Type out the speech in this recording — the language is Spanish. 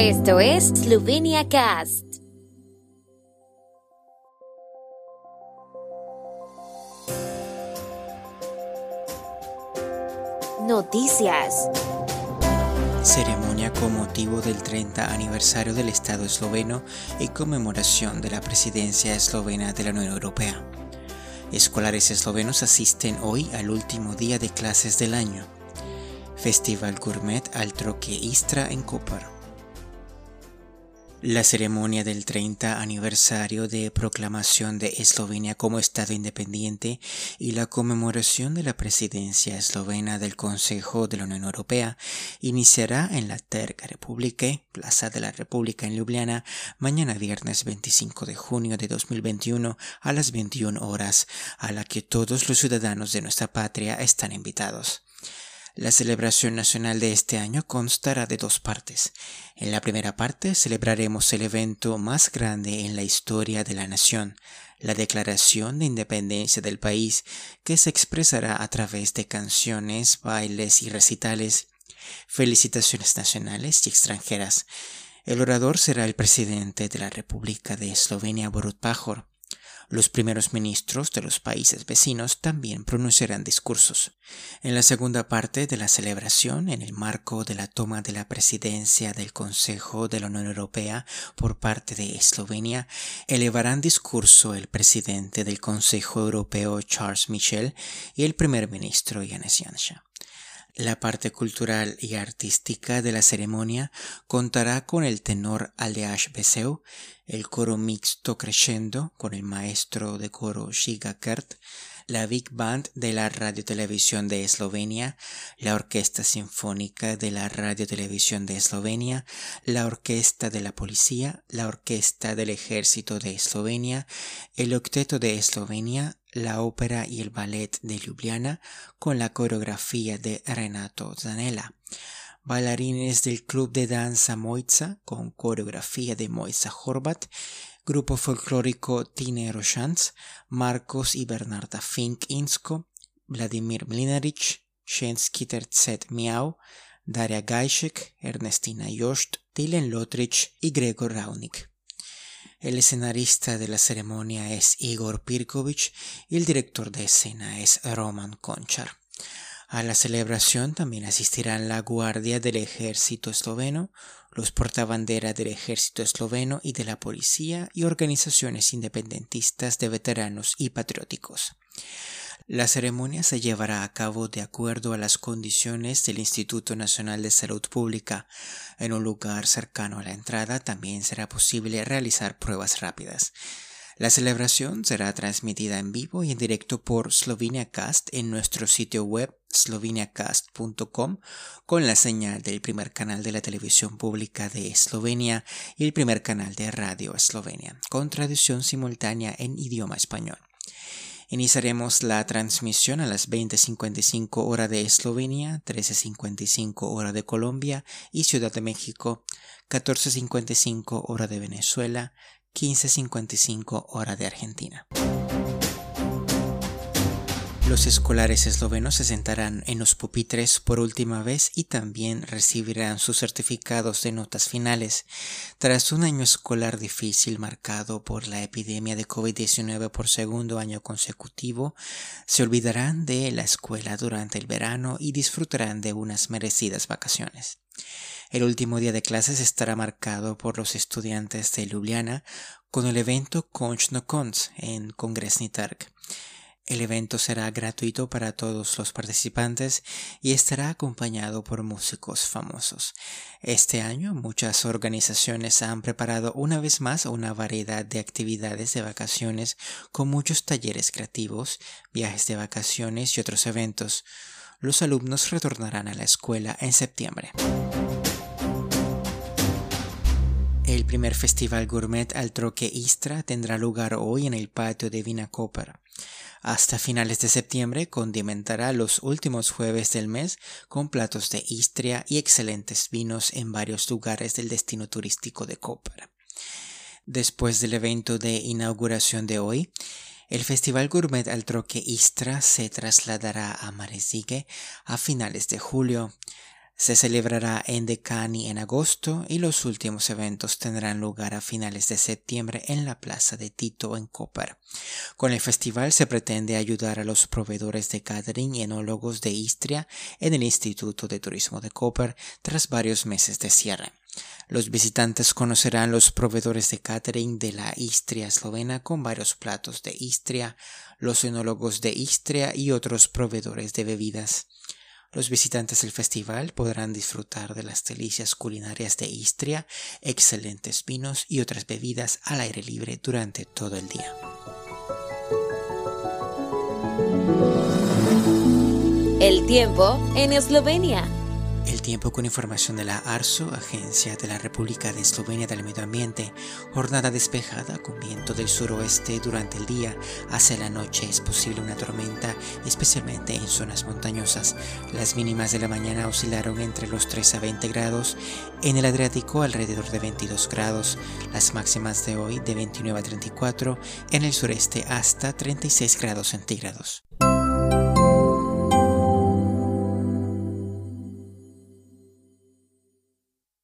Esto es Slovenia Cast. Noticias. Ceremonia con motivo del 30 aniversario del Estado esloveno y conmemoración de la presidencia eslovena de la Unión Europea. Escolares eslovenos asisten hoy al último día de clases del año. Festival Gourmet al Troque Istra en Koper. La ceremonia del 30 aniversario de proclamación de Eslovenia como Estado independiente y la conmemoración de la presidencia eslovena del Consejo de la Unión Europea iniciará en la Terga República, Plaza de la República en Ljubljana, mañana viernes 25 de junio de 2021 a las 21 horas, a la que todos los ciudadanos de nuestra patria están invitados. La celebración nacional de este año constará de dos partes. En la primera parte celebraremos el evento más grande en la historia de la nación, la Declaración de Independencia del país, que se expresará a través de canciones, bailes y recitales, felicitaciones nacionales y extranjeras. El orador será el presidente de la República de Eslovenia, Borut Pajor. Los primeros ministros de los países vecinos también pronunciarán discursos. En la segunda parte de la celebración, en el marco de la toma de la presidencia del Consejo de la Unión Europea por parte de Eslovenia, elevarán discurso el presidente del Consejo Europeo Charles Michel y el primer ministro Janez Janša. La parte cultural y artística de la ceremonia contará con el tenor Aldeash Beseu, el coro mixto Crescendo con el maestro de coro Shiga Kert, la Big Band de la Radio-Televisión de Eslovenia, la Orquesta Sinfónica de la Radio-Televisión de Eslovenia, la Orquesta de la Policía, la Orquesta del Ejército de Eslovenia, el Octeto de Eslovenia, la ópera y el ballet de Ljubljana con la coreografía de Renato Zanella. Bailarines del club de danza Moitza con coreografía de Moitza Horvat, grupo folclórico Tine Roshans, Marcos y Bernarda Fink Insko, Vladimir Mlinaric, Shensky Tercet Miau, Daria Gajšek, Ernestina Jost, Dylan Lotrich y Gregor Raunik. El escenarista de la ceremonia es Igor Pirkovich y el director de escena es Roman Konchar. A la celebración también asistirán la Guardia del Ejército Esloveno, los portabanderas del Ejército Esloveno y de la Policía y organizaciones independentistas de veteranos y patrióticos. La ceremonia se llevará a cabo de acuerdo a las condiciones del Instituto Nacional de Salud Pública. En un lugar cercano a la entrada también será posible realizar pruebas rápidas. La celebración será transmitida en vivo y en directo por Slovenia Cast en nuestro sitio web sloveniacast.com con la señal del primer canal de la televisión pública de Eslovenia y el primer canal de radio Eslovenia, con traducción simultánea en idioma español. Iniciaremos la transmisión a las 20.55 hora de Eslovenia, 13.55 hora de Colombia y Ciudad de México, 14.55 hora de Venezuela, 15.55 hora de Argentina. Los escolares eslovenos se sentarán en los pupitres por última vez y también recibirán sus certificados de notas finales. Tras un año escolar difícil marcado por la epidemia de COVID-19 por segundo año consecutivo, se olvidarán de la escuela durante el verano y disfrutarán de unas merecidas vacaciones. El último día de clases estará marcado por los estudiantes de Ljubljana con el evento Konch no en Kongresni. El evento será gratuito para todos los participantes y estará acompañado por músicos famosos. Este año muchas organizaciones han preparado una vez más una variedad de actividades de vacaciones con muchos talleres creativos, viajes de vacaciones y otros eventos. Los alumnos retornarán a la escuela en septiembre. El primer festival gourmet al troque Istra tendrá lugar hoy en el patio de Vina hasta finales de septiembre condimentará los últimos jueves del mes con platos de Istria y excelentes vinos en varios lugares del destino turístico de Koper. Después del evento de inauguración de hoy, el Festival Gourmet al Troque Istra se trasladará a Maresige a finales de julio. Se celebrará en Decani en agosto y los últimos eventos tendrán lugar a finales de septiembre en la Plaza de Tito en Koper. Con el festival se pretende ayudar a los proveedores de catering y enólogos de Istria en el Instituto de Turismo de Koper tras varios meses de cierre. Los visitantes conocerán los proveedores de catering de la Istria eslovena con varios platos de Istria, los enólogos de Istria y otros proveedores de bebidas. Los visitantes del festival podrán disfrutar de las delicias culinarias de Istria, excelentes vinos y otras bebidas al aire libre durante todo el día. El tiempo en Eslovenia. El tiempo con información de la ARSO, Agencia de la República de Eslovenia del Medio Ambiente. Jornada despejada con viento del suroeste durante el día. Hacia la noche es posible una tormenta, especialmente en zonas montañosas. Las mínimas de la mañana oscilaron entre los 3 a 20 grados. En el Adriático alrededor de 22 grados. Las máximas de hoy de 29 a 34. En el sureste hasta 36 grados centígrados.